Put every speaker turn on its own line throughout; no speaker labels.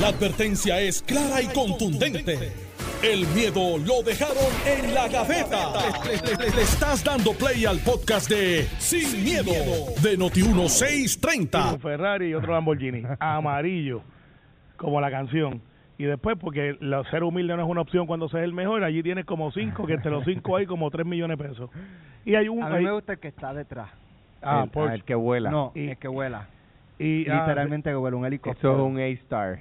La advertencia es clara y contundente. El miedo lo dejaron en la gaveta. Le, le- le- le estás dando play al podcast de Sin, miedo, de Noti1630.
un Ferrari y otro Lamborghini, amarillo, como la canción. Y después, porque la- ser humilde no es una opción cuando se es el mejor, allí tienes como cinco, que entre los cinco hay como tres millones de pesos. Y hay un...
A mí
hay-
me gusta el que está detrás.
ah,
el,
Porsche.
ah, el que vuela.
No,
Y-
el que vuela.
y, ah,
Literalmente que vuela un
Eso
helicóptero.
es un A-Star.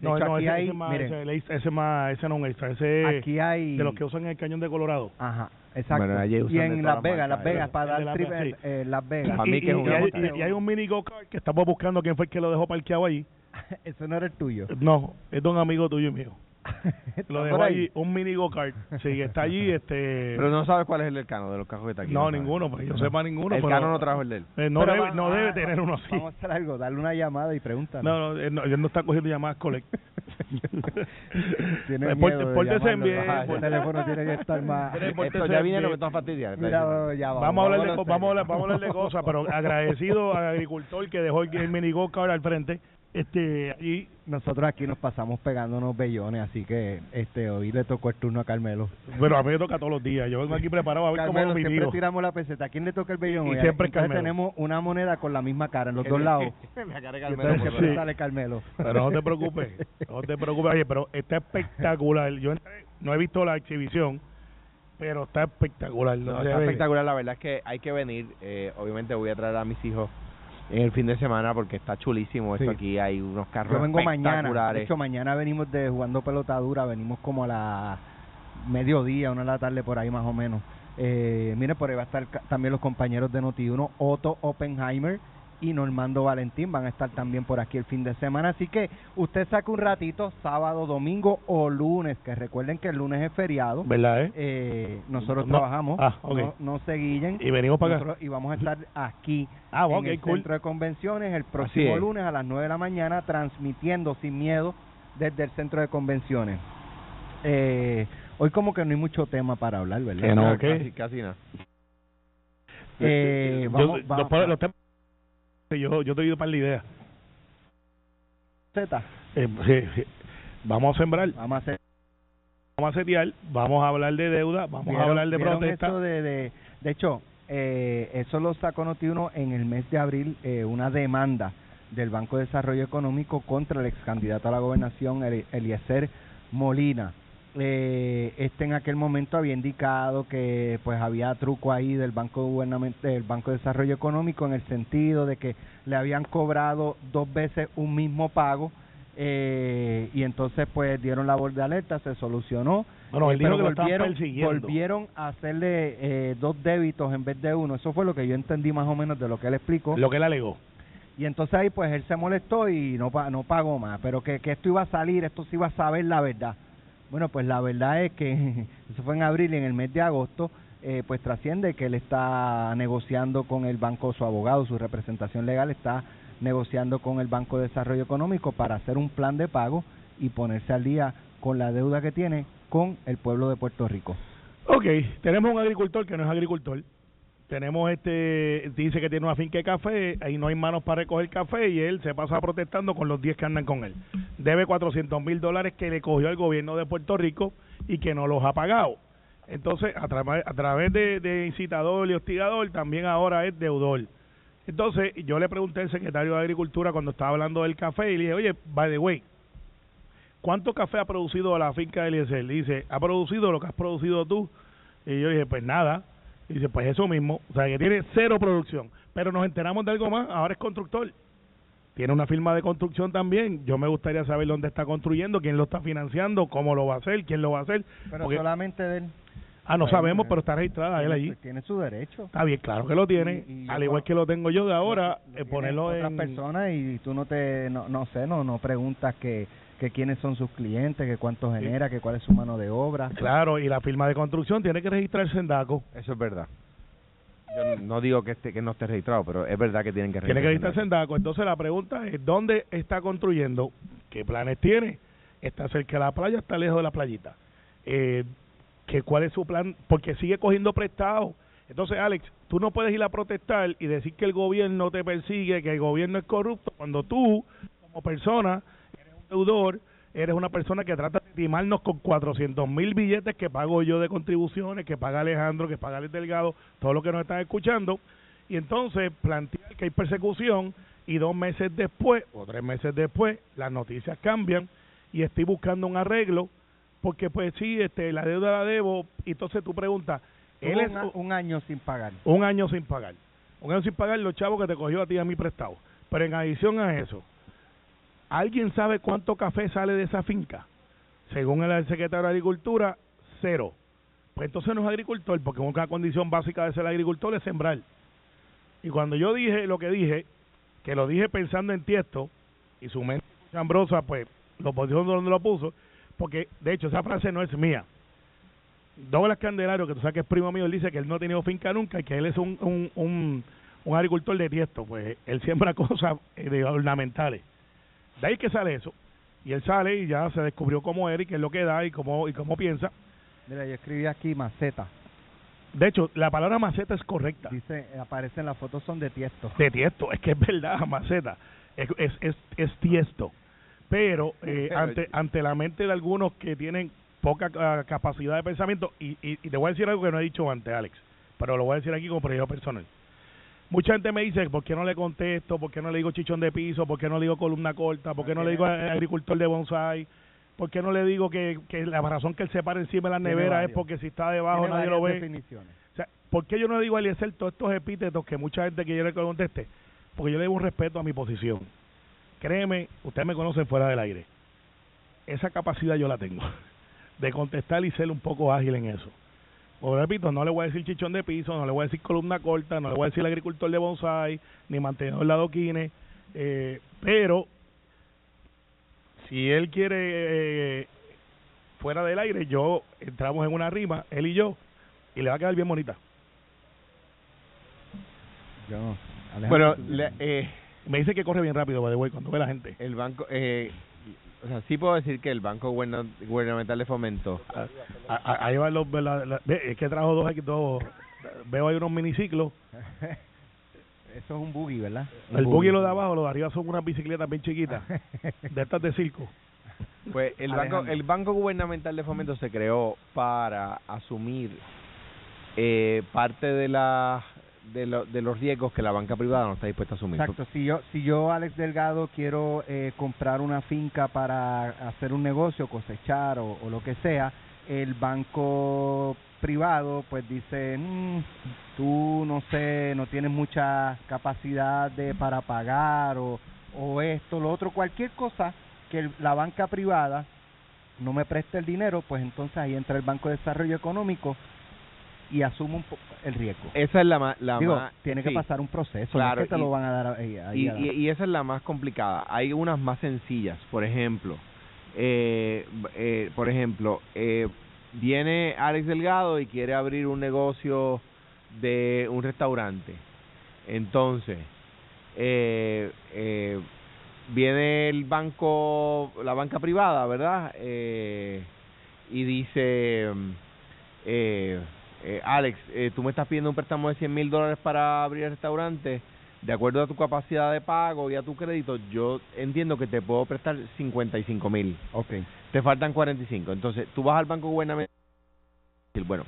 No,
hecho,
no,
aquí
ese,
hay-
ese más,
miren.
ese, ese, ese más, ese no es un extra, ese
Aquí hay...
de los que usan el cañón de Colorado.
Ajá, exacto.
Bueno, allí usan
y en Las Vegas, Las Vegas, para dar
Las
trip
Vegas,
en eh, Las Vegas.
Para mí
y,
que es
y-
un
y hay, y- un mini go-kart que estamos buscando quién fue el que lo dejó parqueado allí.
Eso no era el tuyo.
No, es de un amigo tuyo y mío.
¿Está
Lo dejó
ahí?
allí, un mini go-kart. Sí, está allí, este...
Pero no sabes cuál es el del Cano, de los cajos que está aquí.
no,
sabes.
ninguno, pues yo sepa ninguno.
El
pero-
Cano no trajo el de él.
Eh, no
Pero
debe,
va-
no debe tener uno así.
Vamos a hacer algo, darle una llamada y pregúntale.
No, no, él no, él no está cogiendo llamadas collect.
Tiene
Pues,
miedo de
pórtese- bien.
El teléfono tiene que estar más...
Esto ya viene lo que está fastidiando.
Mira, ya vamos.
Vamos a hablar de, vamos a hablar, vamos a hablar de cosas, pero agradecido al agricultor que dejó el, el mini go-kart al frente. Este, y
Nosotros aquí nos pasamos pegándonos bellones, así que este hoy le tocó el turno a Carmelo.
bueno, a mí me toca todos los días. Yo vengo aquí preparado a ver cómo
Carmelo,
lo
siempre tiramos la peseta. ¿A quién le toca el bellón?
Y
hoy?
siempre
Entonces
Carmelo.
tenemos una moneda con la misma cara en los dos lados.
La cara de Carmelo,
entonces
por
siempre
Sí.
sale Carmelo.
Pero no te preocupes, no te preocupes. Oye, pero está espectacular. Yo no he visto la exhibición, pero está espectacular.
No,
No,
está espectacular, la verdad es que hay que venir. Eh, obviamente voy a traer a mis hijos en el fin de semana porque está chulísimo esto
Sí.
aquí. Hay unos carros
Yo vengo mañana. De hecho, mañana venimos de jugando pelota dura. Venimos como a la mediodía, una de la tarde por ahí más o menos. Eh, mire, por ahí va a estar también los compañeros de Noti1, Otto Oppenheimer y Normando Valentín. Van a estar también por aquí el fin de semana. Así que usted saque un ratito, sábado, domingo o lunes, que recuerden que el lunes es feriado.
¿Verdad, eh?
Eh, nosotros
No.
trabajamos,
Ah, ok.
no, no se guillen.
Y venimos para acá.
Y vamos a estar aquí
Ah,
en
ok,
el
cool.
centro de convenciones el próximo
es.
lunes a las 9 de la mañana transmitiendo sin miedo desde el centro de convenciones. Eh, hoy como que no hay mucho tema para hablar, ¿verdad?
Que no.
Casi, casi nada.
Eh,
Yo-
vamos,
los
vamos,
los temas- yo, yo te digo para la idea. Eh, sí. Vamos a sembrar,
vamos a hacer
vamos a setear, vamos a hablar de deuda, vamos a
¿Vieron-
hablar de protesta.
de, de, de hecho, eh, eso lo sacó Notiuno en el mes de abril, eh, una demanda del Banco de Desarrollo Económico contra el ex candidato a la gobernación, Eli- Eliezer Molina. Eh, este en aquel momento había indicado que pues había truco ahí del Banco del Banco de Desarrollo Económico en el sentido de que le habían cobrado dos veces un mismo pago eh, y entonces pues dieron la voz de alerta, se solucionó
Bueno,
eh,
él dijo
pero
que
volvieron, volvieron a hacerle eh, dos débitos en vez de uno. Eso fue lo que yo entendí más o menos de lo que él explicó.
Lo que él alegó.
Y entonces ahí pues él se molestó y no pa- no pagó más. Pero que, que esto iba a salir, esto se iba a saber la verdad. Bueno, pues la verdad es que eso fue en abril y en el mes de agosto eh, pues trasciende que él está negociando con el banco, su abogado, su representación legal está negociando con el Banco de Desarrollo Económico para hacer un plan de pago y ponerse al día con la deuda que tiene con el pueblo de Puerto Rico.
Ok, tenemos un agricultor que no es agricultor. Tenemos este, dice que tiene una finca de café, ahí no hay manos para recoger café y él se pasa protestando con los 10 que andan con él. Debe 400 mil dólares que le cogió el gobierno de Puerto Rico y que no los ha pagado. Entonces, a, tra- a través de, de incitador y hostigador, también ahora es deudor. Entonces, yo le pregunté al secretario de Agricultura cuando estaba hablando del café y le dije, oye, by the way, ¿cuánto café ha producido la finca de Eliezer? Dice, ha producido lo que has producido tú. Y yo dije, pues nada. Y dice, pues eso mismo. O sea, que tiene cero producción. Pero nos enteramos de algo más. Ahora es constructor. Tiene una firma de construcción también. Yo me gustaría saber dónde está construyendo, quién lo está financiando, cómo lo va a hacer, quién lo va a hacer.
Pero
Porque-
solamente de él.
ah, no sabemos, pero está registrada él allí.
Tiene, tiene su derecho.
Está bien, claro que lo tiene.
Y- y yo
al igual que lo tengo yo de ahora,
Lo
eh, ponerlo
otras
en...
personas y tú no te no, no sé no no preguntas que, que quiénes son sus clientes que cuánto
Sí.
genera que cuál es su mano de obra
Claro, y la firma de construcción tiene que registrarse en DACO.
Eso es verdad. Yo no digo que esté, que no esté registrado, pero es verdad que tienen que
Tiene que registrarse
registrarse.
en DACO. Entonces la pregunta es, ¿dónde está construyendo? ¿Qué planes tiene? ¿Está cerca de la playa? ¿Está lejos de la playita? Eh, que ¿Cuál es su plan? Porque sigue cogiendo prestado. Entonces, Alex, tú no puedes ir a protestar y decir que el gobierno te persigue, que el gobierno es corrupto, cuando tú, como persona, deudor, eres una persona que trata de timarnos con 400 mil billetes que pago yo de contribuciones, que paga Alejandro, que paga el Delgado, todo lo que nos están escuchando, y entonces plantear que hay persecución y dos meses después o tres meses después las noticias cambian y estoy buscando un arreglo porque pues sí, este la deuda la debo. Y entonces tú preguntas, él es
un, un año sin pagar.
un año sin pagar, un año sin pagar los chavos que te cogió a ti a mí prestado, pero en adición a eso, ¿alguien sabe cuánto café sale de esa finca? Según el secretario de Agricultura, cero. Pues entonces no es agricultor, porque una condición básica de ser agricultor es sembrar. Y cuando yo dije lo que dije, que lo dije pensando en Tiesto, y su mente chambrosa, pues lo puso donde lo puso, porque de hecho esa frase no es mía. Douglas Candelario, que tú sabes que es primo mío, él dice que él no ha tenido finca nunca y que él es un, un, un, un agricultor de Tiesto, pues él siembra cosas eh, de ornamentales. De ahí que sale eso. Y él sale y ya se descubrió cómo era y qué es lo que da y cómo, y cómo piensa.
Mira, yo escribí aquí maceta.
De hecho, la palabra maceta es correcta.
Dice, aparecen las fotos son de tiesto.
de tiesto, es que es verdad, maceta, es, es, es, es tiesto. Pero eh, ante, ante la mente de algunos que tienen poca ah, capacidad de pensamiento, y, y, y te voy a decir algo que no he dicho antes, Alex, pero lo voy a decir aquí como proyecto personal. Mucha gente me dice, ¿por qué no le contesto? ¿Por qué no le digo chichón de piso? ¿Por qué no le digo columna corta? ¿Por qué no le digo agricultor de bonsai? ¿Por qué no le digo que, que la razón que él se para encima de la nevera es porque si está debajo nadie lo ve?
definiciones.
O sea, ¿por qué yo no le digo a Eliezer todos estos epítetos que mucha gente quiere que le conteste? Porque yo le debo un respeto a mi posición. Créeme, ustedes me conocen fuera del aire. Esa capacidad yo la tengo de contestar y ser un poco ágil en eso. Como repito, no le voy a decir chichón de piso, no le voy a decir columna corta, no le voy a decir agricultor de bonsai, ni mantenedor de adoquines, eh, pero si él quiere eh, fuera del aire, yo entramos en una rima, él y yo, y le va a quedar bien bonita.
Yo, Alejandro,
Bueno, eh,
Me dice que corre bien rápido, by the way, cuando ve la gente.
el banco, eh, o sea, sí puedo decir que el Banco Guberna- Gubernamental de Fomento,
A- a- Ahí van los, la- es que trajo dos aquí, dos, veo ahí unos miniciclos.
Eso es un buggy, ¿verdad?
El buggy lo de abajo, los de arriba son unas bicicletas bien chiquitas, de estas de circo.
pues el banco, el Banco Gubernamental de Fomento se creó para asumir eh, parte de la de, lo- de los riesgos que la banca privada no está dispuesta a asumir.
Exacto, si yo, si yo, Alex Delgado, quiero eh, comprar una finca para hacer un negocio, cosechar o, lo que sea, el banco privado pues dice, "Mm, tú no sé, no tienes mucha capacidad de para pagar o, o esto, lo otro, cualquier cosa que la banca privada no me preste el dinero, pues entonces ahí entra el Banco de Desarrollo Económico y asume un po- el riesgo.
Esa es la más... La
Digo,
más
tiene que
sí.
pasar un proceso,
Claro,
no es que te
y-
lo van a dar ahí. ahí
Y,
a la-
y, y esa es la más complicada. Hay unas más sencillas. Por ejemplo, eh, eh, por ejemplo, eh, viene Alex Delgado y quiere abrir un negocio de un restaurante. Entonces, eh, eh, viene el banco, la banca privada, ¿verdad? Eh, y dice, mm, eh, eh, Alex, eh, tú me estás pidiendo un préstamo de 100 mil dólares para abrir el restaurante, de acuerdo a tu capacidad de pago y a tu crédito, yo entiendo que te puedo prestar 55 mil.
Ok.
Te faltan 45. Entonces, tú vas al banco gubernamental bueno,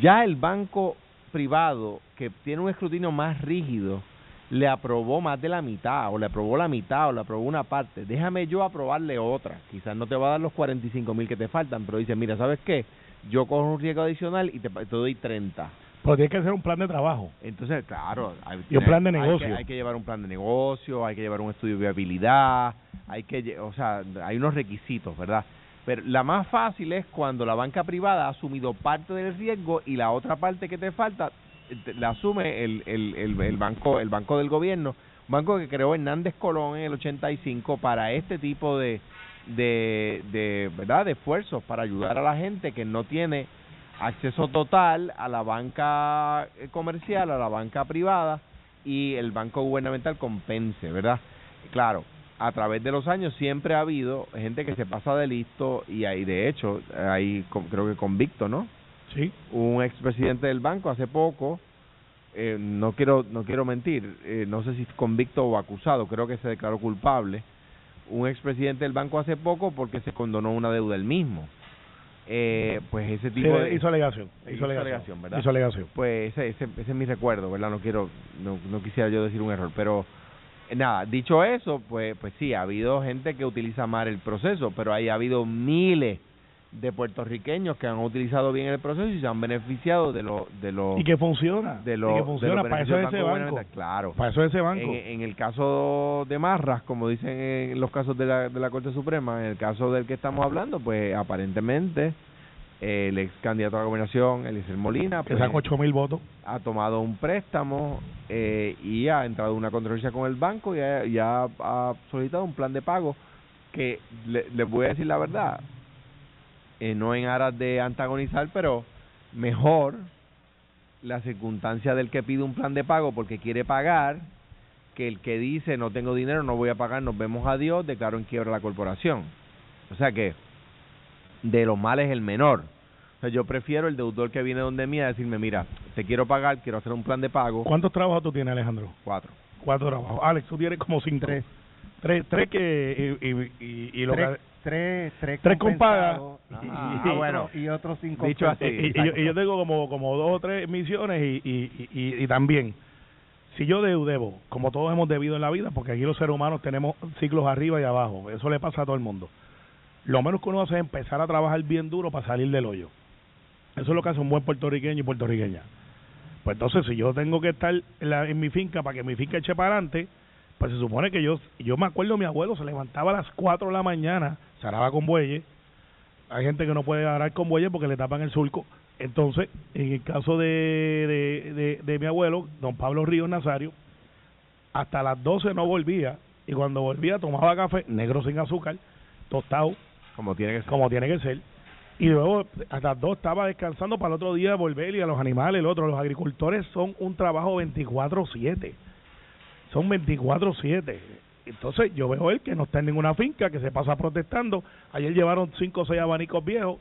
ya el banco privado que tiene un escrutinio más rígido le aprobó más de la mitad o le aprobó la mitad o le aprobó una parte. Déjame yo aprobarle otra. Quizás no te va a dar los 45 mil que te faltan, pero dice, mira, ¿sabes qué? Yo cojo un riesgo adicional y te, te doy 30.
Pero tiene que hacer un plan de trabajo.
Entonces, claro, hay,
Y un plan de
hay que-
negocio.
Hay que, llevar un plan de negocio, hay que llevar un estudio de viabilidad, hay que, o sea, hay unos requisitos, ¿verdad? Pero la más fácil es cuando la banca privada ha asumido parte del riesgo y la otra parte que te falta la asume el, el, el, el banco el banco del gobierno, un banco que creó Hernández Colón en el 85 para este tipo de de, de verdad de esfuerzos para ayudar a la gente que no tiene acceso total a la banca eh, comercial, a la banca privada y el banco gubernamental compense, ¿verdad? Claro, a través de los años siempre ha habido gente que se pasa de listo y hay de hecho hay creo que convicto, ¿no?
Sí.
Un expresidente del banco hace poco eh, no quiero no quiero mentir, eh, no sé si convicto o acusado, creo que se declaró culpable un expresidente del banco hace poco porque se condonó una deuda él mismo. Eh, pues ese
Sí,
tipo de...
hizo alegación.
Hizo
Hizo alegación,
alegación, ¿verdad?
Hizo alegación.
Pues ese, ese, ese es mi recuerdo, ¿verdad? No quiero, no, no quisiera yo decir un error, pero eh, nada, dicho eso, pues, pues sí, ha habido gente que utiliza mal el proceso, pero ahí ha habido miles de puertorriqueños que han utilizado bien el proceso y se han beneficiado de lo, de lo,
Y que funciona.
de
y
lo,
que
de
funciona. Para eso es ese banco.
Claro.
Para eso es ese banco.
En, en el caso de Marras, como dicen en los casos de la, de la Corte Suprema, en el caso del que estamos hablando, pues aparentemente el ex candidato a la gobernación, Eliezer Molina,
que
pues,
sacó ocho mil votos.
ha tomado un préstamo eh, y ha entrado en una controversia con el banco y ha, y ha- ha solicitado un plan de pago que le, les voy a decir la verdad, eh, no en aras de antagonizar, pero mejor la circunstancia del que pide un plan de pago porque quiere pagar que el que dice no tengo dinero, no voy a pagar, nos vemos adiós, declaro en quiebra la corporación. O sea que de los males el menor. O sea, yo prefiero el deudor que viene donde mí a decirme, mira, te quiero pagar, quiero hacer un plan de pago.
¿Cuántos trabajos tú tienes, Alejandro?
Cuatro.
Cuatro trabajos. Alex, tú tienes como cinco.
Tres.
Tres, tres que... Y, y, y, y lo
tres,
que-
tres, tres,
Tres con paga.
compensados y,
Ah,
y
bueno.
y otros cinco
Dicho así.
y, y yo, y yo tengo como, como dos o tres misiones y, y, y, y también, si yo debo, como todos hemos debido en la vida, porque aquí los seres humanos tenemos ciclos arriba y abajo, eso le pasa a todo el mundo. Lo menos que uno hace es empezar a trabajar bien duro para salir del hoyo. Eso es lo que hace un buen puertorriqueño y puertorriqueña. Pues entonces, si yo tengo que estar en, la- en mi finca para que mi finca eche para adelante, pues se supone que yo, yo me acuerdo, mi abuelo se levantaba a las 4 de la mañana, se araba con bueyes, hay gente que no puede arar con bueyes porque le tapan el surco. Entonces, en el caso de, de, de, de mi abuelo, don Pablo Ríos Nazario, hasta las 12 no volvía y cuando volvía tomaba café negro sin azúcar, tostado,
Como tiene que ser.
como tiene que ser. Y luego hasta las 2 estaba descansando para el otro día volver y a los animales, el otro. Los agricultores son un trabajo 24-7. Son 24-7. Entonces yo veo él que no está en ninguna finca, que se pasa protestando. Ayer llevaron 5 o 6 abanicos viejos,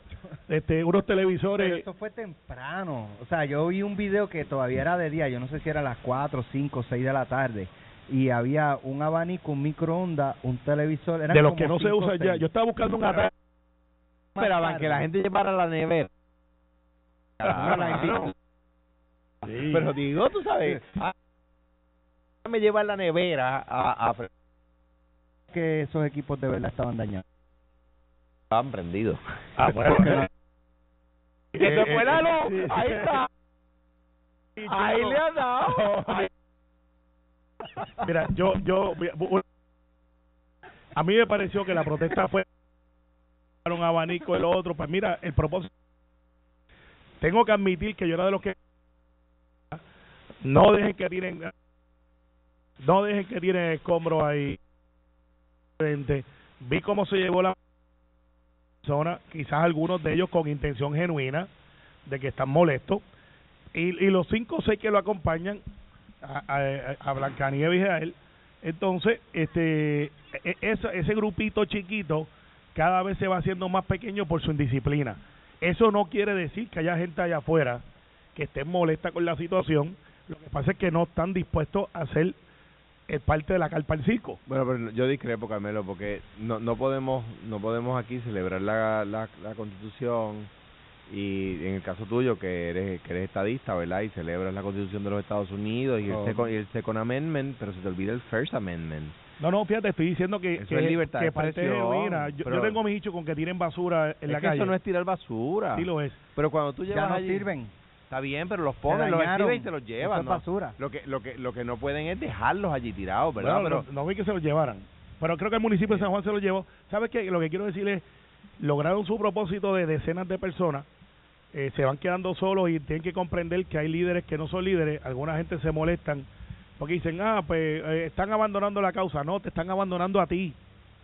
este unos
Pero
televisores.
eso fue temprano. O sea, yo vi un video que todavía era de día, yo no sé si era a las 4, 5, 6 de la tarde. Y había un abanico, un microondas, un televisor. eran
de los
como
que no se
cinco
usan ya.
seis.
Yo estaba buscando un ataque.
Esperaban que la gente llevara la nevera.
Claro.
Sí.
Pero digo, tú sabes, ah, me llevar la nevera a, a
que esos equipos de verdad estaban dañados.
estaban prendidos.
Ah, bueno.
Que se fue la
Eh, eh,
luz,
sí,
ahí está. Ahí le ha dado.
Mira, yo, yo, a mí me pareció que la protesta fue un abanico el otro, pues mira, el propósito, tengo que admitir que yo era de los que no dejen que tiren, no dejen que tiren escombros ahí, vi cómo se llevó la persona, quizás algunos de ellos con intención genuina de que están molestos, y, y los cinco o seis que lo acompañan a, a, a Blancanieves y a él. Entonces, este, e- esa- ese grupito chiquito cada vez se va haciendo más pequeño por su indisciplina. Eso no quiere decir que haya gente allá afuera que esté molesta con la situación. Lo que pasa es que no están dispuestos a hacer el parte de la carpa del circo.
Bueno, pero yo discrepo, Carmelo, porque no no podemos no podemos aquí celebrar la, la, la Constitución y en el caso tuyo que eres que eres estadista, ¿verdad? Y celebras la Constitución de los Estados Unidos y el,
Oh.
second, y el Second Amendment, pero se te olvida el First Amendment.
No, no, fíjate, estoy diciendo que,
Eso
que,
es libertad
que
de
parte de
expresión,
genuina. Yo,
pero-
yo tengo mis dichos con que tiren basura en
es
la
que
calle.
eso no es tirar basura.
Sí lo es.
Pero cuando tú llevas
Ya no
allí-
sirven.
Está bien, pero los ponen, los exhiben y se los
Eso
llevan,
es
¿no?
basura.
Lo que lo que lo que no pueden es dejarlos allí tirados, ¿verdad?
Bueno,
pero
no, no vi que se los llevaran. Pero creo que el municipio de San Juan se los llevó. ¿Sabes qué? Lo que quiero decir es, lograron su propósito de decenas de personas, eh, se van quedando solos y tienen que comprender que hay líderes que no son líderes. Alguna gente se molestan porque dicen, ah, pues eh, están abandonando la causa. No, te están abandonando a ti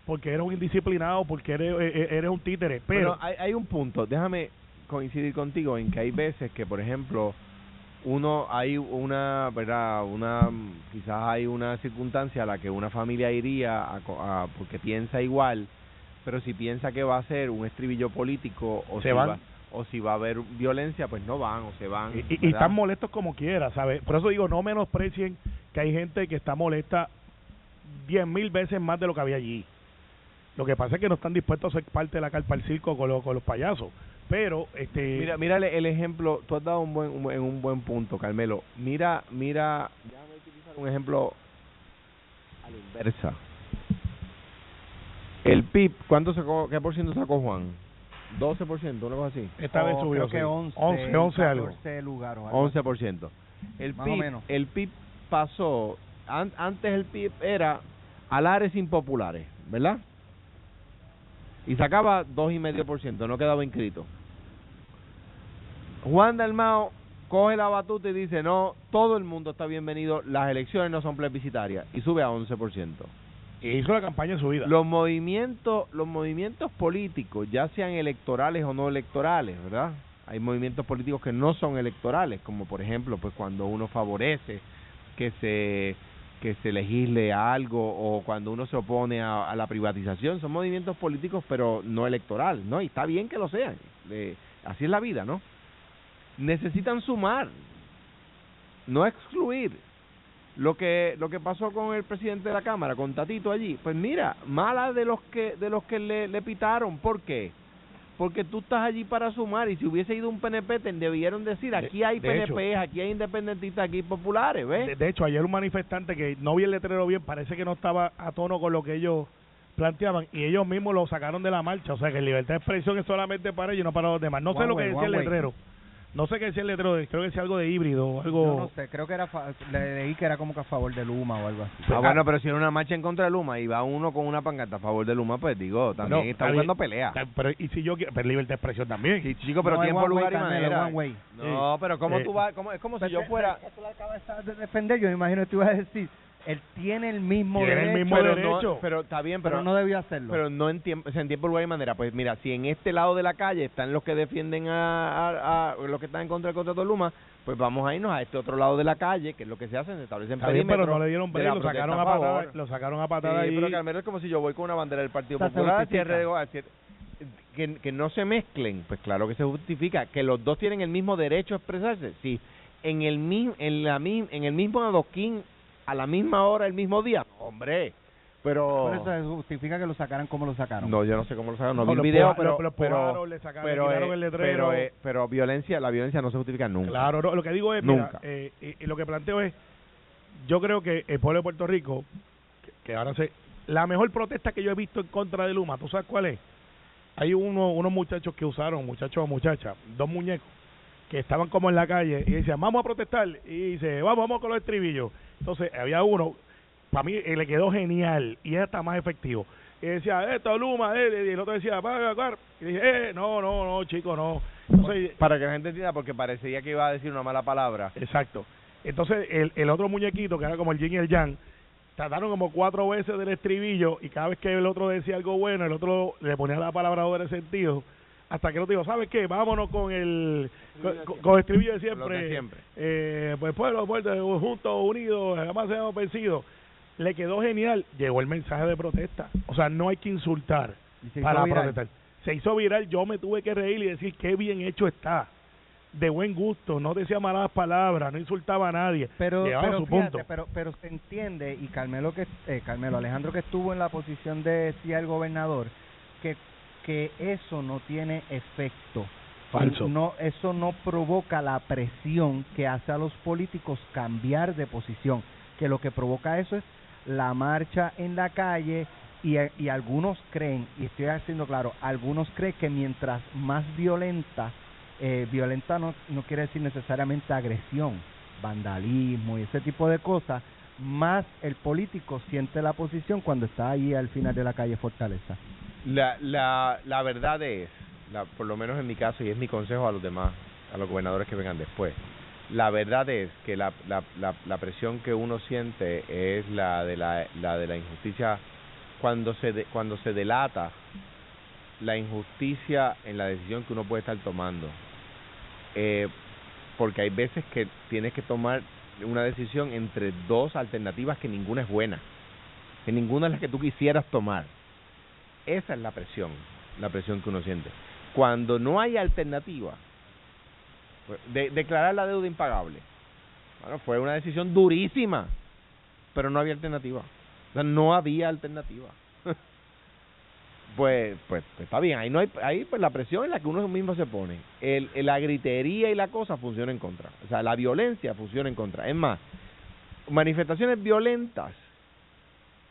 porque eres un indisciplinado, porque eres, eh, eres un títere. Pero,
Pero hay, hay un punto, déjame coincidir contigo en que hay veces que, por ejemplo, uno hay una, ¿verdad? Una quizás hay una circunstancia a la que una familia iría a, a- porque piensa igual, pero si piensa que va a ser un estribillo político o
Se
si
van.
va o si va a haber violencia, pues no van o se van.
y, y- y están molestos como quiera, ¿sabes? Por eso digo, no menosprecien que hay gente que está molesta diez mil veces más de lo que había allí. Lo que pasa es que no están dispuestos a ser parte de la carpa del circo con con los payasos. Pero, este.
Mira, mira el ejemplo, tú has dado un buen, un, en un buen punto, Carmelo. Mira, mira, déjame utilizar un ejemplo a la inversa. El PIB, ¿cuánto sacó, qué por ciento sacó Juan? 12%, una cosa así.
Esta vez
Oh,
subió.
creo que
sí.
11,
11, 11 algo.
14 lugar o algo así.
11%. El
Más o
PIB,
menos.
el PIB pasó, an- antes el PIB era alares impopulares, ¿verdad? Y sacaba 2,5%, no quedaba inscrito. Juan Dalmao coge la batuta y dice, no, todo el mundo está bienvenido, las elecciones no son plebiscitarias, y sube a 11%.
Y hizo la campaña en su vida.
Los movimientos, los movimientos políticos, ya sean electorales o no electorales, ¿verdad? Hay movimientos políticos que no son electorales, como por ejemplo, pues cuando uno favorece que se que se legisle algo o cuando uno se opone a, a la privatización, son movimientos políticos pero no electoral, ¿no? Y está bien que lo sean. eh, así es la vida, ¿no? Necesitan sumar, no excluir lo que lo que pasó con el presidente de la cámara con Tatito allí pues mira mala de los que de los que le, le pitaron ¿por qué? porque tú estás allí para sumar y si hubiese ido un PNP te debieron decir
De-
aquí hay
de
PNP aquí hay independentistas aquí hay populares ¿ves?
De, de hecho, ayer un manifestante que no vi el letrero bien, parece que no estaba a tono con lo que ellos planteaban y ellos mismos lo sacaron de la marcha. O sea, que libertad de expresión es solamente para ellos, no para los demás. No sé lo que decía el
way.
No sé qué decía el letrero, creo que decía algo de híbrido o algo.
Yo no sé, creo que era fa- le leí que era como que a favor de Luma o algo así.
Ah, bueno, pero si era una marcha en contra de Luma y va uno con una pancarta a favor de Luma, pues digo, también
No,
está
bien.
pelea.
Pero, y si yo quiero, pero libertad de expresión también.
Sí, chico, pero
No,
tiempo,
one way,
lugar y manera.
one way.
No, pero ¿cómo
Eh,
tú vas? Cómo, es como si
Pero
yo fuera...
Eso lo acabas de defender, yo me imagino que tú ibas a decir, él tiene el mismo
Tiene el
derecho,
mismo
pero
derecho.
No, pero está bien,
pero
pero,
no debió hacerlo.
pero no en tiempo, o sea, en tiempo, lugar y manera. Pues mira, si en este lado de la calle están los que defienden a, a, a- los que están en contra del contrato de Luma, pues vamos a irnos a este otro lado de la calle, que es lo que se hace, se establecen
Está bien, pero
perímetros
no le dieron
de la
lo sacaron a
favor.
patada, lo sacaron a
Sí,
patada ahí.
pero Carmelo es como si yo voy con una bandera del Partido
O sea, se
Popular,
justifica.
cierre de go- cierre- que, que no se mezclen, pues claro que se justifica. Que los dos tienen el mismo derecho a expresarse, sí. En el, mi- en la, mi- en el mismo adoquín, a la misma hora, el mismo día, hombre. Pero...
Por eso se justifica que lo sacaran como lo sacaron.
No, yo no sé cómo lo sacaron, no, vi el
lo
video, pero, pero, eh, pero, eh, pero violencia, la violencia no se justifica nunca.
Claro, no, lo que digo es,
Nunca.
mira, eh, eh, lo que planteo es, yo creo que el pueblo de Puerto Rico, que, que ahora sé, la mejor protesta que yo he visto en contra de Luma, ¿tú sabes cuál es? Hay uno, unos muchachos que usaron, muchachos o muchachas, dos muñecos, que estaban como en la calle y decían, vamos a protestar, y dice, vamos, vamos con los estribillos. Entonces, había uno, para mí eh, le quedó genial y es hasta más efectivo. Y decía, esto Luma, eh, y el otro decía, paga, paga. Y dije, eh, no, no, no, chico, no. Entonces,
Para que la gente entienda, porque parecía que iba a decir una mala palabra.
Exacto. Entonces, el, el otro muñequito, que era como el yin y el yang, trataron como cuatro veces del estribillo y cada vez que el otro decía algo bueno, el otro le ponía la palabra doble sentido. Hasta que el otro dijo, ¿sabes qué? Vámonos con el con, con- estribillo de siempre.
De siempre.
Eh, pues pueblo, pueblo, juntos, unidos, jamás seamos vencidos. Le quedó genial. Llegó el mensaje de protesta. O sea, no hay que insultar para
viral.
protestar. Se hizo viral, yo me tuve que reír y decir qué bien hecho está. De buen gusto, no decía malas palabras, no insultaba a nadie.
Pero, pero,
su
fíjate,
punto.
pero, pero se entiende, y Carmelo, que eh, Carmelo Alejandro que estuvo en la posición de decía el gobernador, que, que eso no tiene efecto.
Falso.
No, eso no provoca la presión que hace a los políticos cambiar de posición, que lo que provoca eso es la marcha en la calle y, y algunos creen, y estoy haciendo claro, algunos creen que mientras más violenta, eh, violenta no, no quiere decir necesariamente agresión, vandalismo y ese tipo de cosas, más el político siente la posición cuando está ahí al final de la calle Fortaleza.
La, la, la verdad es, la, por lo menos en mi caso, y es mi consejo a los demás, a los gobernadores que vengan después, la verdad es que la, la, la, la presión que uno siente es la de la, la de la injusticia. Cuando se de- cuando se delata la injusticia en la decisión que uno puede estar tomando eh, porque hay veces que tienes que tomar una decisión entre dos alternativas que ninguna es buena que ninguna es la que tú quisieras tomar esa es la presión la presión que uno siente cuando no hay alternativa pues, de, declarar la deuda impagable bueno fue una decisión durísima pero no había alternativa o sea, no había alternativa Pues, pues, pues está bien, ahí no hay, ahí pues la presión es la que uno mismo se pone. El, la gritería y la cosa funciona en contra. O sea, la violencia funciona en contra. Es más, manifestaciones violentas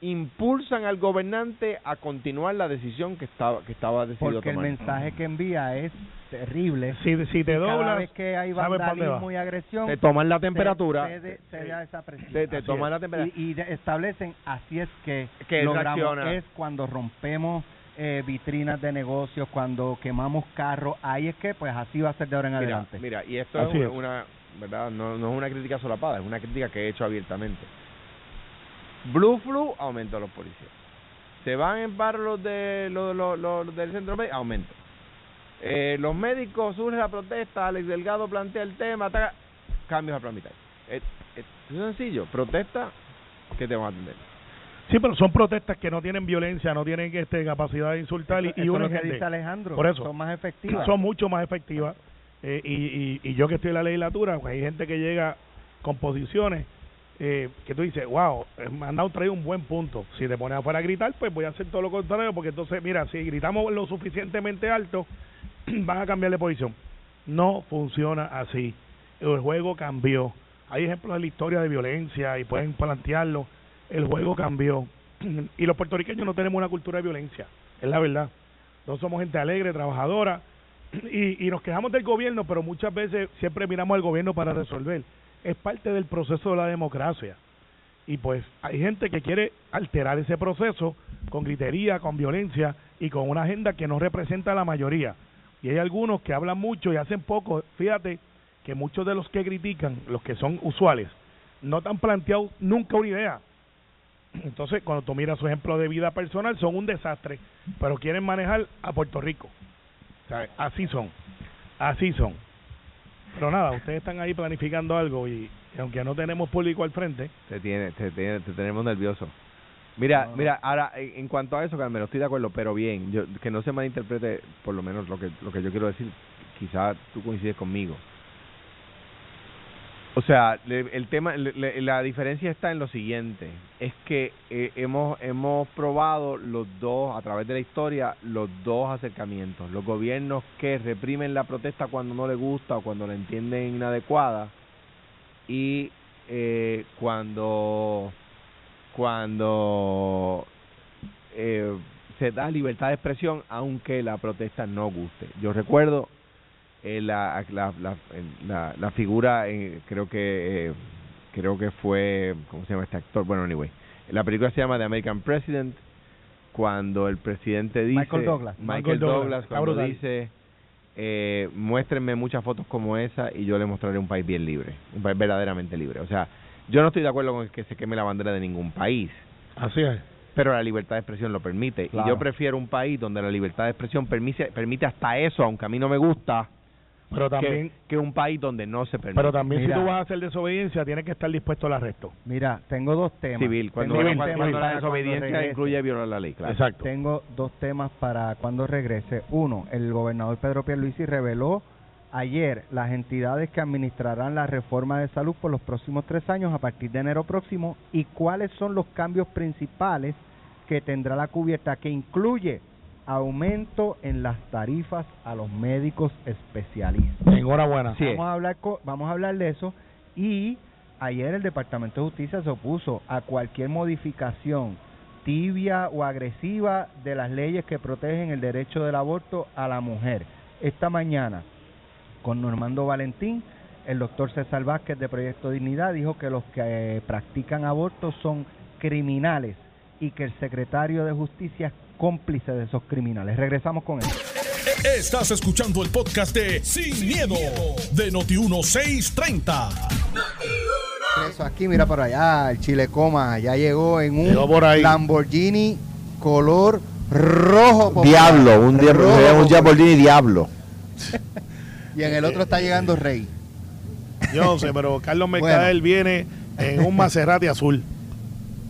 impulsan al gobernante a continuar la decisión que estaba que estaba decidido
Porque el mensaje que envía es terrible.
Si, si te
cada
doblas,
vez que hay vandalismo
va.
y agresión,
Te toman la
se-
temperatura,
esa presión.
te, toman
es.
la temperatura.
y, y de- establecen así es que,
Que
logramos
reacciona.
es cuando rompemos eh, vitrinas de negocios cuando quemamos carros ahí es que pues así va a ser de ahora en
Mira,
adelante
mira, y esto es. una, verdad, no, no es una crítica solapada, es una crítica que he hecho abiertamente. Blue Flu aumento a los policías. Se van en paro los de los, los, los del centro médico, aumento. Eh, los médicos surge la protesta, Alex Delgado plantea el tema, cambios al plan vital. Es, es- es sencillo, protesta que te van a atender.
Sí, pero son protestas que no tienen violencia, no tienen este, capacidad de insultar y,
Eso-
y
eso lo que dice Alejandro
Por eso.
son más efectivas
son mucho más efectivas. Eh, y, y, y yo que estoy en la legislatura, pues hay gente que llega con posiciones eh, que tú dices, wow, eh, han dado traído un buen punto. Si te pones afuera a gritar, pues voy a hacer todo lo contrario, porque entonces, mira, si gritamos lo suficientemente alto, van a cambiar de posición. No funciona así. El juego cambió. Hay ejemplos de la historia de violencia y pueden plantearlo. El juego cambió. Y los puertorriqueños no tenemos una cultura de violencia, es la verdad. No somos gente alegre, trabajadora, y, y nos quejamos del gobierno, pero muchas veces siempre miramos al gobierno para resolver. Es parte del proceso de la democracia. Y pues hay gente que quiere alterar ese proceso con gritería, con violencia y con una agenda que no representa a la mayoría. Y hay algunos que hablan mucho y hacen poco. Fíjate que muchos de los que critican, los que son usuales, no te han planteado nunca una idea. Entonces, cuando tú miras su ejemplo de vida personal, son un desastre, pero quieren manejar a Puerto Rico. Así son, así son. Pero nada, ustedes están ahí planificando algo y, y aunque no tenemos público al frente,
Te, tiene, te, tiene- te tenemos nervioso. Mira,
No,
mira, ahora en, cuanto a eso, Carmelo, estoy de acuerdo, pero bien, yo, que no se malinterprete, por lo menos lo que lo que yo quiero decir, quizá tú coincides conmigo. O sea, el tema, la diferencia está en lo siguiente, es que eh, hemos hemos probado los dos a través de la historia los dos acercamientos, los gobiernos que reprimen la protesta cuando no les gusta o cuando la entienden inadecuada y eh, cuando cuando eh, se da libertad de expresión aunque la protesta no guste. Yo recuerdo eh, la, la, la, la, la figura, eh, creo que eh, creo que fue, ¿cómo se llama este actor? Bueno, anyway, la película se llama The American President, cuando el presidente dice...
Michael Douglas.
Michael
Michael
Douglas, cuando
brutal.
dice, eh, muéstrenme muchas fotos como esa y yo le mostraré un país bien libre, un país verdaderamente libre. O sea, yo no estoy de acuerdo con que se queme la bandera de ningún país,
así es.
pero la libertad de expresión lo permite.
Claro.
Y yo prefiero un país donde la libertad de expresión permite, permite hasta eso, aunque a mí no me gusta,
Pero también,
que, que un país donde no se permite.
pero también
Mira.
si tú vas a hacer desobediencia, tienes que estar dispuesto al arresto.
mira tengo dos temas
civil, cuando,
Tengo
Civil,
dos
cuando,
para
la desobediencia incluye violar la ley, claro.
Exacto.
Tengo dos temas para cuando regrese. Uno, el gobernador Pedro Pierluisi reveló ayer las entidades que administrarán la reforma de salud por los próximos tres años a partir de enero próximo y cuáles son los cambios principales que tendrá la cubierta, que incluye aumento en las tarifas a los médicos especialistas.
Enhorabuena.
Sí.
Vamos a hablar co- vamos a hablar de eso y ayer el Departamento de Justicia se opuso a cualquier modificación tibia o agresiva de las leyes que protegen el derecho del aborto a la mujer. Esta mañana con Normando Valentín, el doctor César Vázquez de Proyecto Dignidad dijo que los que eh, practican abortos son criminales y que el secretario de Justicia es cómplice de esos criminales. Regresamos con él.
Estás escuchando el podcast de Sin, miedo, de Noti1630.
Eso aquí, mira por allá, el Chile Coma ya llegó en un
Llegó por ahí.
Lamborghini color rojo. popular.
Diablo, un,
Rojo
sería un
popular.
Lamborghini Diablo.
Y en el otro está llegando Rey.
Yo no sé, pero Carlos Mercader viene en un Maserati azul.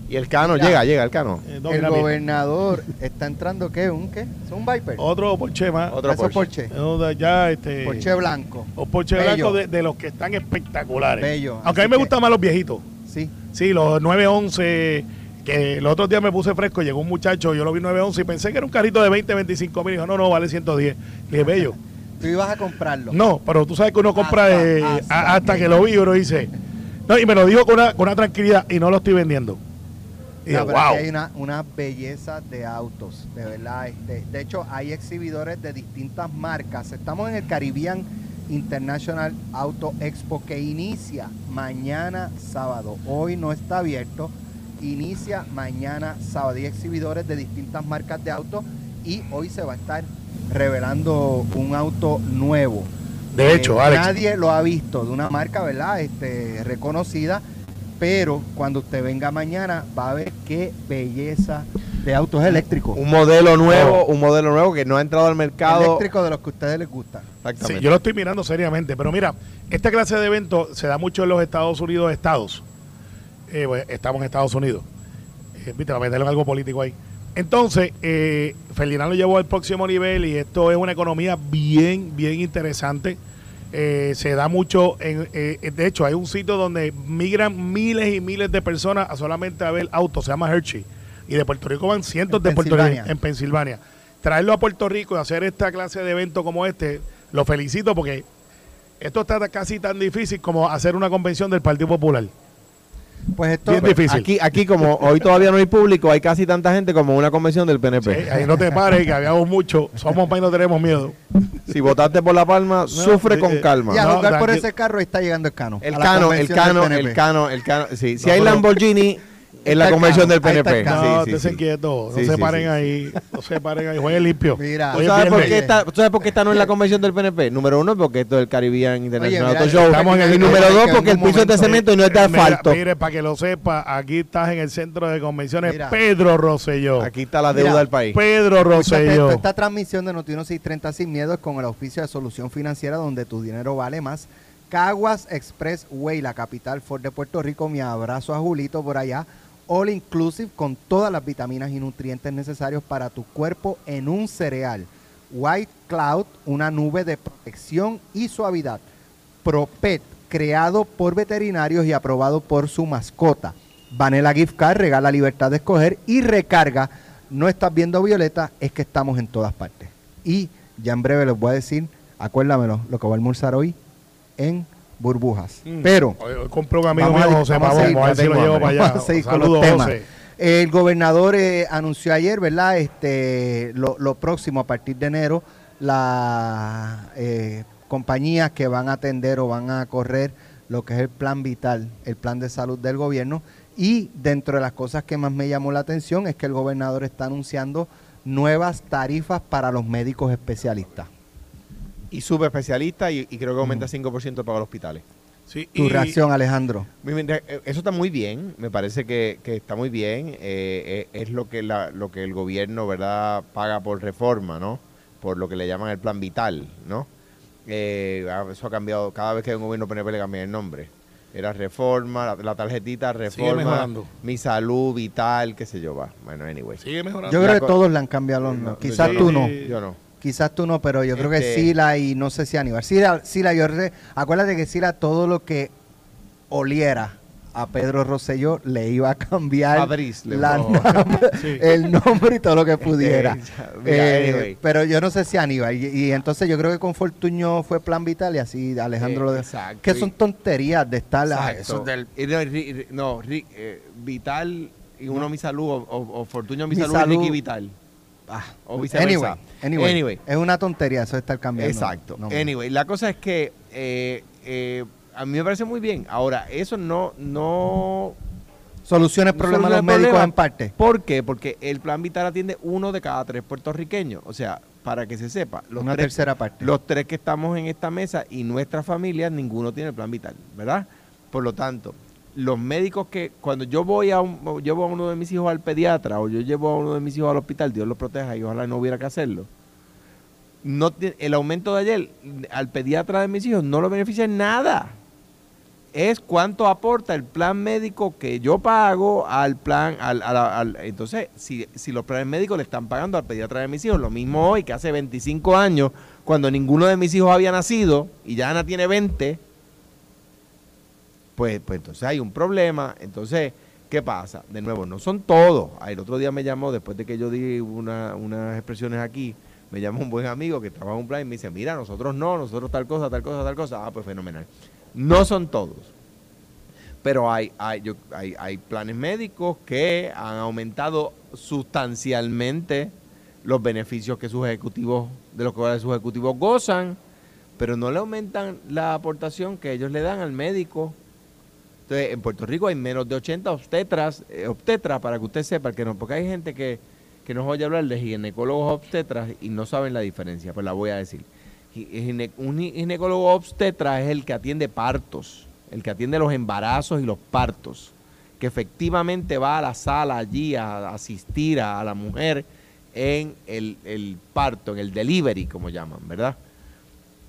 Y el Cano,
Mira.
llega, llega el Cano.
Eh,
el gobernador está entrando, ¿qué? ¿Un qué? ¿Es un Viper?
Otro Porsche más.
Otro
Eso
Porsche.
Porsche.
Ya, este,
Porsche blanco.
O Porsche
Bello.
blanco de, de los que están espectaculares.
Bello.
Aunque a mí me
que-
gustan más los viejitos.
Sí.
Sí, los 911, que el otro día me puse fresco, llegó un muchacho, yo lo vi 911 y pensé que era un carrito de 20, 25 mil. Dijo, no, no, vale 110. Le dije, bello.
Tú ibas a comprarlo.
No, pero tú sabes que uno compra
Hasta-
eh,
hasta que
lo vi, uno dice. No, y me lo dijo con una, con una tranquilidad y no lo estoy vendiendo. Y
No, pero aquí hay una, una belleza de autos, de verdad. Este, de hecho, hay exhibidores de distintas marcas. Estamos en el Caribbean International Auto Expo que inicia mañana sábado. Hoy no está abierto. Inicia mañana sábado. Hay exhibidores de distintas marcas de autos y hoy se va a estar revelando un auto nuevo.
De hecho,
Eh,
Alex.
Nadie lo ha visto de una marca, ¿verdad? Este, reconocida. Pero cuando usted venga mañana va a ver qué belleza de autos eléctricos.
Un modelo nuevo,
No.
un modelo nuevo que no ha entrado al mercado.
Eléctricos de los que a ustedes les gustan.
Exactamente.
Sí, yo lo estoy mirando seriamente, pero mira, esta clase de evento se da mucho en los Estados Unidos, estados. Eh, pues, estamos en Estados Unidos. Eh, Viste, va a meterle algo político ahí. Entonces, eh, Ferdinand lo llevó al próximo nivel y esto es una economía bien, bien interesante. Eh, se da mucho, en, eh, de hecho, hay un sitio donde migran miles y miles de personas a solamente a ver autos, se llama Hershey. Y de Puerto Rico van cientos
En
de puertorriqueños en Pensilvania. Traerlo a Puerto Rico y hacer esta clase de evento como este, lo felicito porque esto está casi tan difícil como hacer una convención del Partido Popular.
Pues esto
Bien difícil.
Aquí, aquí como hoy todavía no hay público, hay casi tanta gente como una convención del PNP.
Sí, ahí no te pares, que habíamos mucho. Somos país, no tenemos miedo.
Si votaste por La Palma, sufre
eh,
con
eh,
calma.
y a
No,
jugar por ese carro ahí está llegando el cano.
El cano, el cano, el cano, el si, si
No,
hay
pero-
Lamborghini, es la
Está
convención del
está
PNP.
No,
Sí, sí,
se
sí.
quietos. No
Sí,
se
sí,
paren
sí.
ahí. No se paren ahí. Jueguen limpio.
Mira,
¿Tú sabes, por qué está, ¿Tú sabes por qué esta no es la convención del PNP? Número uno, porque esto es el Caribbean International
mira,
Show.
estamos en el-
y número dos,
en
porque el piso es de cemento y no es de
Mira,
asfalto.
Mire, para que lo sepa, aquí estás en el centro de convenciones
Mira.
Pedro Rosselló.
Aquí está la deuda
Mira,
del país.
Pedro Rosselló.
esta transmisión de Noti 630 Sin Miedo es con el auspicio de Solución Financiera donde tu dinero vale más. Caguas Expressway, la capital Ford de Puerto Rico. Mi abrazo a Julito por allá. All inclusive con todas las vitaminas y nutrientes necesarios para tu cuerpo en un cereal. White Cloud, una nube de protección y suavidad. Propet, creado por veterinarios y aprobado por su mascota. Vanilla Gift Card regala libertad de escoger y recarga. No estás viendo Violeta, es que estamos en todas partes. Y ya en breve les voy a decir, acuérdamelo, lo que voy a almorzar hoy en burbujas.
Mm.
Pero
compré un amigo mío, José,
vamos a
ver si lo llevo para allá.
Seguir con
Saludos,
los temas.
José.
El gobernador eh, anunció ayer, ¿verdad? Este, lo, lo próximo a partir de enero, las eh, compañías que van a atender o van a correr lo que es el plan vital, el plan de salud del gobierno. Y dentro de las cosas que más me llamó la atención es que el gobernador está anunciando nuevas tarifas para los médicos especialistas.
Y subespecialista y, y creo que aumenta 5% para los hospitales.
Sí,
Tu
y-
reacción, Alejandro.
Eh, Eso está muy bien, me parece que, que está muy bien. eh, eh, es lo que la, lo que el gobierno, ¿verdad?, paga por reforma, ¿no? Por lo que le llaman el plan vital, ¿no? Eh, ah, eso ha cambiado, cada vez que hay un gobierno PNP le cambia el nombre. Era reforma, la, la tarjetita,
Sigue
reforma,
mejorando.
mi salud, vital, qué sé yo, va. Bueno, anyway.
Sigue mejorando.
Yo creo que todos le han cambiado
No,
nombres. Quizás
yo
tú
no.
Yo no.
Quizás tú no, pero yo creo que
Este-
Sila y no sé si Aníbal. Sila, Sila yo re- acuérdate que Sila todo lo que oliera a Pedro Rosselló le iba a cambiar
Fabriz,
la
Sí.
el nombre y todo lo que pudiera.
Ya, mira,
Eh,
anyway.
Pero yo no sé si Aníbal. Y, y entonces yo creo que con Fortuño fue plan vital y así Alejandro
Eh,
lo de...
exacto.
Que son tonterías de estar... eso del-
no, no, eh, Vital y uno mi salud o, o, o Fortunio mi,
Mi
salud,
salud.
y Ricky Vital.
Ah,
O viceversa.
anyway, anyway,
Anyway.
Es una tontería eso de estar cambiando.
Exacto. Anyway, la cosa es que eh, eh, a mí me parece muy bien. Ahora, eso no, no
Soluciona el problema de los médicos
problema.
en parte.
¿Por qué? Porque el plan vital atiende uno de cada tres puertorriqueños. O sea, para que se sepa, los,
una
tres,
tercera parte.
los tres que estamos en esta mesa y nuestras familias, ninguno tiene el plan vital, ¿verdad? Por lo tanto, los médicos que cuando yo voy a un, llevo a uno de mis hijos al pediatra o yo llevo a uno de mis hijos al hospital, Dios los proteja y ojalá no hubiera que hacerlo. No el aumento de ayer al pediatra de mis hijos no lo beneficia en nada es cuánto aporta el plan médico que yo pago al plan, al, al- al- entonces, si, si los planes médicos le están pagando al pediatra de mis hijos, lo mismo hoy que hace 25 años, cuando ninguno de mis hijos había nacido y ya Ana tiene 20, pues, pues entonces hay un problema. Entonces, ¿Qué pasa? De nuevo, no son todos. Ah, El otro día me llamó, después de que yo di una- unas expresiones aquí, me llamó un buen amigo que trabaja en un plan y me dice, mira, nosotros no, nosotros tal cosa, tal cosa, tal cosa. Ah, pues fenomenal. No son todos. Pero hay, hay, yo- hay, hay planes médicos que han aumentado sustancialmente los beneficios que sus ejecutivos, de los cuales sus ejecutivos gozan, pero no le aumentan la aportación que ellos le dan al médico. Entonces, en Puerto Rico hay menos de 80 obstetras, eh, obstetras, para que usted sepa, que no, porque hay gente que, que nos oye hablar de ginecólogos obstetras y no saben la diferencia, pues la voy a decir. Gine- Un gi- ginecólogo obstetra es el que atiende partos, el que atiende los embarazos y los partos, que efectivamente va a la sala allí a asistir a, la mujer en el parto, en el delivery, como llaman, ¿verdad?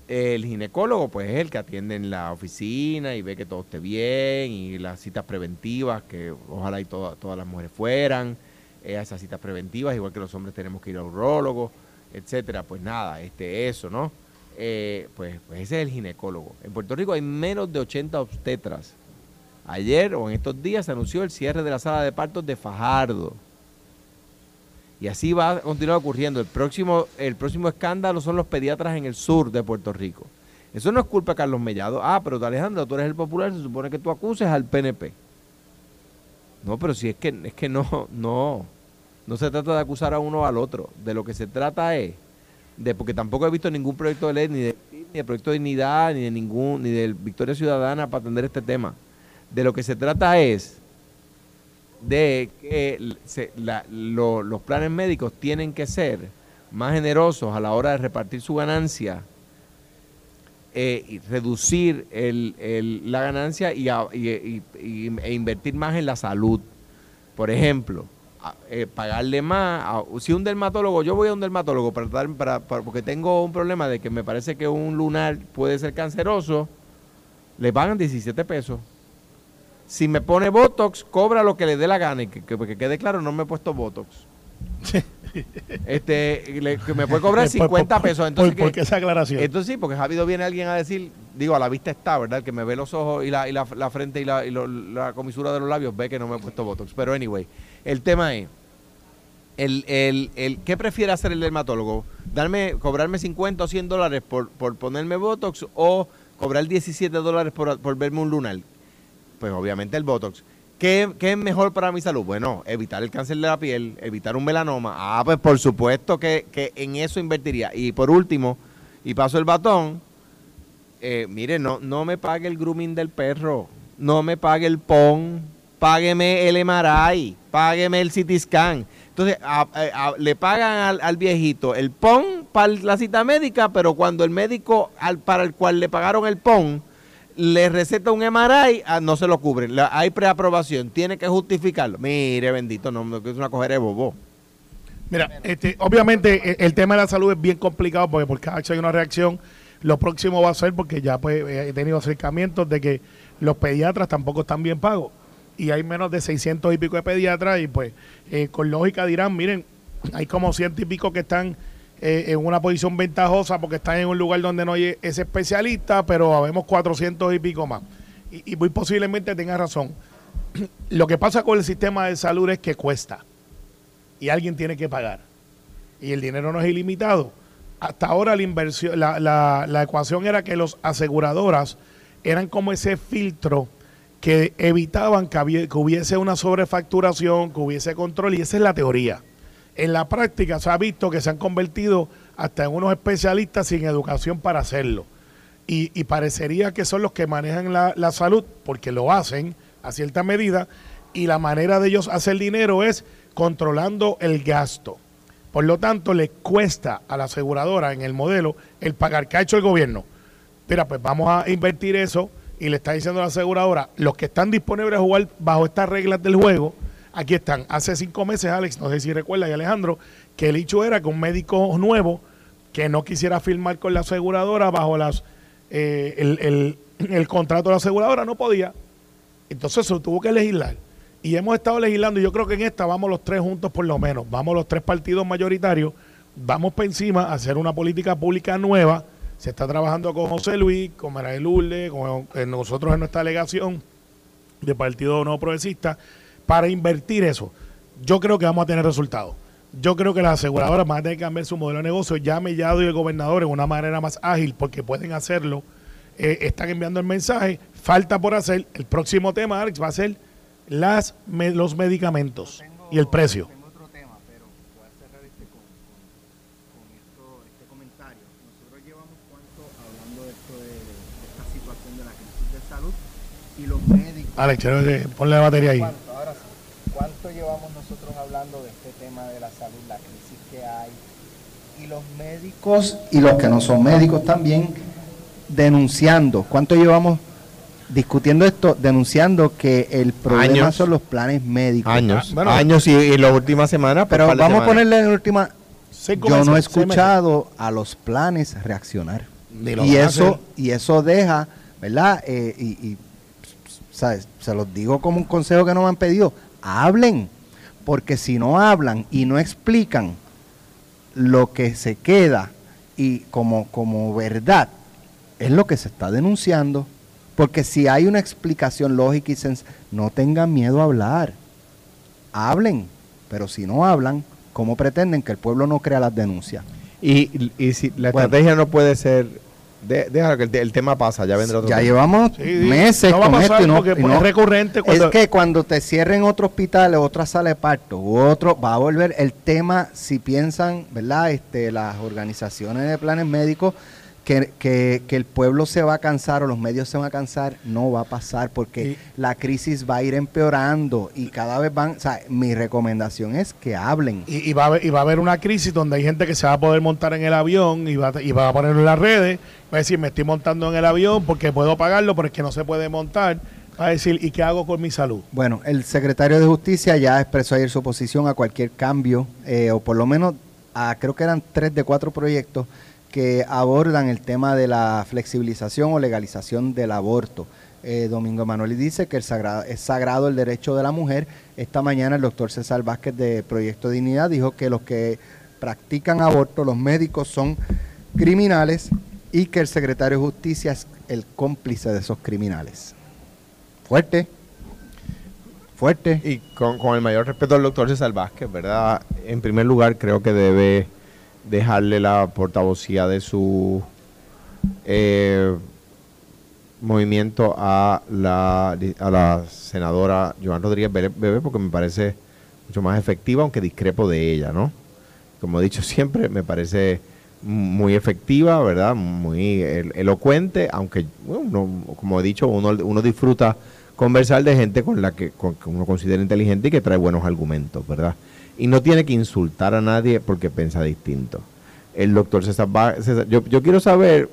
El ginecólogo, pues, es el que atiende en la oficina y ve que todo esté bien y las citas preventivas, que ojalá y toda- todas las mujeres fueran eh, a esas citas preventivas, igual que los hombres tenemos que ir al urologo, etcétera. Pues nada, este, eso, ¿no? Eh, pues, pues ese es el ginecólogo. En Puerto Rico hay menos de 80 obstetras. Ayer o en estos días se anunció el cierre de la sala de partos de Fajardo. Y así va a continuar ocurriendo. El próximo, el próximo escándalo son los pediatras en el sur de Puerto Rico. Eso no es culpa de Carlos Mellado. Ah, pero Alejandro, tú eres el popular, se supone que tú acuses al PNP. No, pero si es que, es que no, no. No se trata de acusar a uno o al otro. De lo que se trata es de, porque tampoco he visto ningún proyecto de ley, ni de, ni de proyecto de dignidad, ni de ningún, ni de Victoria Ciudadana para atender este tema. De lo que se trata es de que los planes médicos tienen que ser más generosos a la hora de repartir su ganancia, eh, y reducir el- la ganancia y, e invertir más en la salud. Por ejemplo, eh, pagarle más. a- si un dermatólogo, yo voy a un dermatólogo para, para, para- porque tengo un problema de que me parece que un lunar puede ser canceroso, le pagan 17 pesos. Si me pone Botox, cobra lo que le dé la gana. Y que, que- que quede claro, no me he puesto Botox. este, le- que me puede cobrar
Por-
50
por-
pesos. Entonces,
por
qué
esa aclaración?
Entonces sí, porque ha habido viene alguien a decir, digo, a la vista está, ¿verdad? El que me ve los ojos y la, y la, la frente y, la, y lo- la comisura de los labios ve que no me he puesto Botox. Pero anyway, el tema es, el, el, el, ¿qué prefiere hacer el dermatólogo? Darme, cobrarme 50 o 100 dólares por, por ponerme Botox o cobrar 17 dólares por, por verme un lunar. Pues obviamente el Botox. ¿Qué, ¿Qué es mejor para mi salud? Bueno, evitar el cáncer de la piel, evitar un melanoma. Ah, pues por supuesto que, que en eso invertiría. Y por último, y paso el batón, eh, mire, no, no me pague el grooming del perro, no me pague el PON, págueme el MRI, págueme el CT scan. Entonces, le pagan al, al viejito el PON para la cita médica, pero cuando el médico al, para el cual le pagaron el PON le receta un MRI, ah, no se lo cubren. Hay preaprobación, tiene que justificarlo. Mire, bendito, no, no, es una cogera de bobo.
Mira, este, obviamente e- el tema de la salud es bien complicado porque por cada hecho hay una reacción. Lo próximo va a ser porque ya pues he tenido acercamientos de que los pediatras tampoco están bien pagos y hay menos de 600 y pico de pediatras y pues eh, con lógica dirán, miren, hay como ciento y pico que están eh, en una posición ventajosa porque están en un lugar donde no hay ese especialista, pero habemos 400 y pico más. Y, y muy posiblemente tenga razón. Lo que pasa con el sistema de salud es que cuesta y alguien tiene que pagar. Y el dinero no es ilimitado. Hasta ahora la inversión, la, la, la ecuación era que los aseguradoras eran como ese filtro que evitaban que, habie- que hubiese una sobrefacturación, que hubiese control, y esa es la teoría. En la práctica se ha visto que se han convertido hasta en unos especialistas sin educación para hacerlo. Y, parecería que son los que manejan la, la salud, porque lo hacen a cierta medida, y la manera de ellos hacer dinero es controlando el gasto. Por lo tanto, le cuesta a la aseguradora en el modelo el pagar que ha hecho el gobierno. Mira, pues vamos a invertir eso y le está diciendo a la aseguradora, los que están disponibles a jugar bajo estas reglas del juego, aquí están. Hace cinco meses, Alex, no sé si recuerda y Alejandro, que el hecho era que un médico nuevo que no quisiera firmar con la aseguradora bajo eh, el, contrato de la aseguradora no podía. Entonces se tuvo que legislar. Y hemos estado legislando, y yo creo que en esta vamos los tres juntos por lo menos, vamos los tres partidos mayoritarios, vamos para encima a hacer una política pública nueva. Se está trabajando con José Luis, con María Lourdes, con, con nosotros en nuestra delegación de Partido No Progresista, para invertir eso, yo creo que vamos a tener resultados. Yo creo que las aseguradoras van a tener que cambiar su modelo de negocio. Ya Mellado y el gobernador en una manera más ágil, porque pueden hacerlo, eh, están enviando el mensaje. Falta por hacer. El próximo tema, Alex, va a ser las, me- los medicamentos y el precio.
Tengo otro tema, pero voy a cerrar este con, con, con esto, este comentario. Nosotros llevamos cuánto hablando de esto de, de esta situación de la crisis de salud y los médicos.
Alex, ponle la batería ahí.
¿Cuánto? Ahora sí. ¿Cuánto llevamos nosotros hablando de este tema de la salud, la crisis que hay? Y los médicos y los que no son médicos también denunciando. ¿Cuánto llevamos discutiendo esto? Denunciando que el problema
Años.
son los planes médicos.
Años.
Ah, bueno.
años y, y las últimas semanas. pues,
Pero vamos a ponerle en la última. Yo no he escuchado a los planes reaccionar.
Lo
Y eso, y eso deja, ¿verdad? Eh, y, y, ¿sabes? Se los digo como un consejo que no me han pedido. Hablen, porque si no hablan y no explican lo que se queda y como, como verdad, es lo que se está denunciando. Porque si hay una explicación lógica y sens no tengan miedo a hablar. Hablen, pero si no hablan, ¿cómo pretenden que el pueblo no crea las denuncias?
Y, y si la
Bueno.
estrategia no puede ser. De- déjalo que el, el tema pasa, ya vendrá otro
Ya
tema.
llevamos
Sí, sí.
meses
No va a
con
pasar
esto y no, y no-
es recurrente cuando-
Es que cuando te cierren otro hospital o otra sala de parto u otro, va a volver el tema, si piensan, ¿verdad? Este, las organizaciones de planes médicos, que, que, que el pueblo se va a cansar o los medios se van a cansar, no va a pasar porque
Y-
la crisis va a ir empeorando y cada vez van, o sea, mi recomendación es que hablen.
Y, y va a haber, y va a haber una crisis donde hay gente que se va a poder montar en el avión y va, a- y va a ponerlo en las redes. Va a decir, me estoy montando en el avión porque puedo pagarlo, pero es que no se puede montar. Va a decir, ¿y qué hago con mi salud?
Bueno, el secretario de Justicia ya expresó ayer su oposición a cualquier cambio, eh, o por lo menos a, creo que eran tres de cuatro proyectos que abordan el tema de la flexibilización o legalización del aborto. Eh, Domingo Emanuel dice que el sagrado, es sagrado el derecho de la mujer. Esta mañana el doctor César Vázquez de Proyecto Dignidad dijo que los que practican aborto, los médicos, son criminales y que el secretario de Justicia es el cómplice de esos criminales. Fuerte. Fuerte.
Y con, con el mayor respeto al doctor César Vázquez, ¿verdad? En primer lugar, creo que debe dejarle la portavocía de su eh, movimiento a la, a la senadora Joan Rodríguez Bebé, porque me parece mucho más efectiva, aunque discrepo de ella, ¿no? Como he dicho siempre, me parece muy efectiva, ¿verdad? Muy elo- elocuente, aunque, bueno, uno, como he dicho, uno, uno disfruta conversar de gente con la que, con- que uno considera inteligente y que trae buenos argumentos, ¿verdad? Y no tiene que insultar a nadie porque piensa distinto. El doctor César, Vá- César- yo, yo quiero saber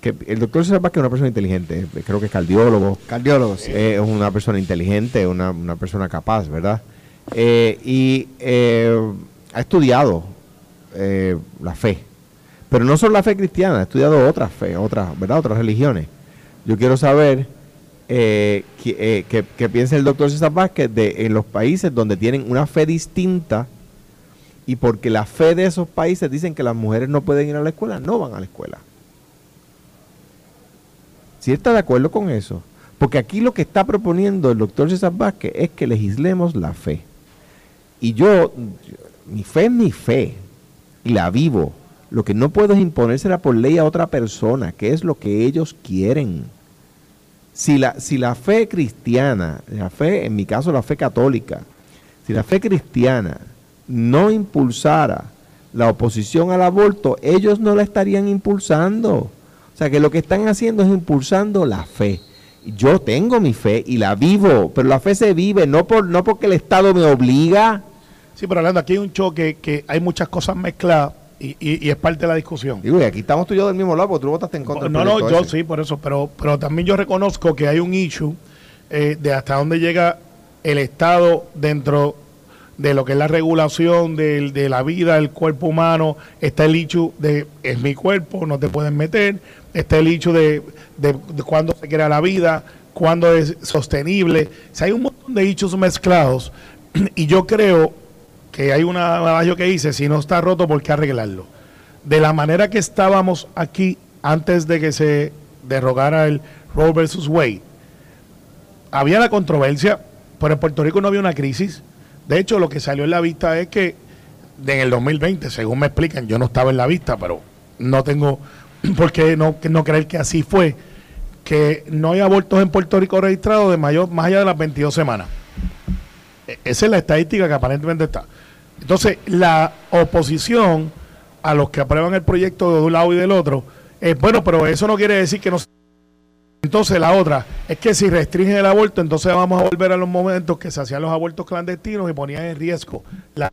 que el doctor César Vázquez es una persona inteligente, creo que es cardiólogo,
Cardiólogo, sí.
eh, es una persona inteligente, una, una persona capaz, ¿verdad? Eh, y eh, ha estudiado la fe, pero no solo la fe cristiana, ha estudiado otras fe, otras, ¿verdad? Otras religiones. Yo quiero saber eh, eh, piensa el doctor César Vázquez de en los países donde tienen una fe distinta y porque la fe de esos países dicen que las mujeres no pueden ir a la escuela, no van a la escuela. Si está de acuerdo con eso, porque aquí lo que está proponiendo el doctor César Vázquez es que legislemos la fe. Y yo, mi fe es mi fe, y la vivo. Lo que no puedo es imponérsela por ley a otra persona, que es lo que ellos quieren. Si la, si la fe cristiana, la fe, en mi caso la fe católica, si la fe cristiana no impulsara la oposición al aborto, ellos no la estarían impulsando. O sea que lo que están haciendo es impulsando la fe. Yo tengo mi fe y la vivo, pero la fe se vive, no, por, no porque el Estado me obliga.
Sí, pero hablando, aquí hay un choque que hay muchas cosas mezcladas y, y- y es parte de la discusión.
Digo, y aquí estamos tú y yo del mismo lado, porque tú votaste en contra del
No, no, yo
ese.
sí, por eso, pero, pero también yo reconozco que hay un issue eh, de hasta dónde llega el Estado dentro de lo que es la regulación del- de, la vida del cuerpo humano, está el issue de es mi cuerpo, no te pueden meter, está el issue de, de, de cuándo se crea la vida, cuándo es sostenible. O sea, hay un montón de issues mezclados y yo creo que hay una adagio que dice, si no está roto, ¿por qué arreglarlo? De la manera que estábamos aquí antes de que se derogara el Roe versus Wade, había la controversia pero en Puerto Rico no había una crisis. De hecho, lo que salió en la vista es que en el 2020, según me explican, yo no estaba en la vista, pero no tengo por qué no, no creer que así fue, que no hay abortos en Puerto Rico registrados de mayor, más allá de las 22 semanas. E, esa es la estadística que aparentemente está. Entonces, la oposición a los que aprueban el proyecto de un lado y del otro, es bueno, pero eso no quiere decir que no entonces la otra es que si restringen el aborto, entonces vamos a volver a los momentos que se hacían los abortos clandestinos y ponían en riesgo la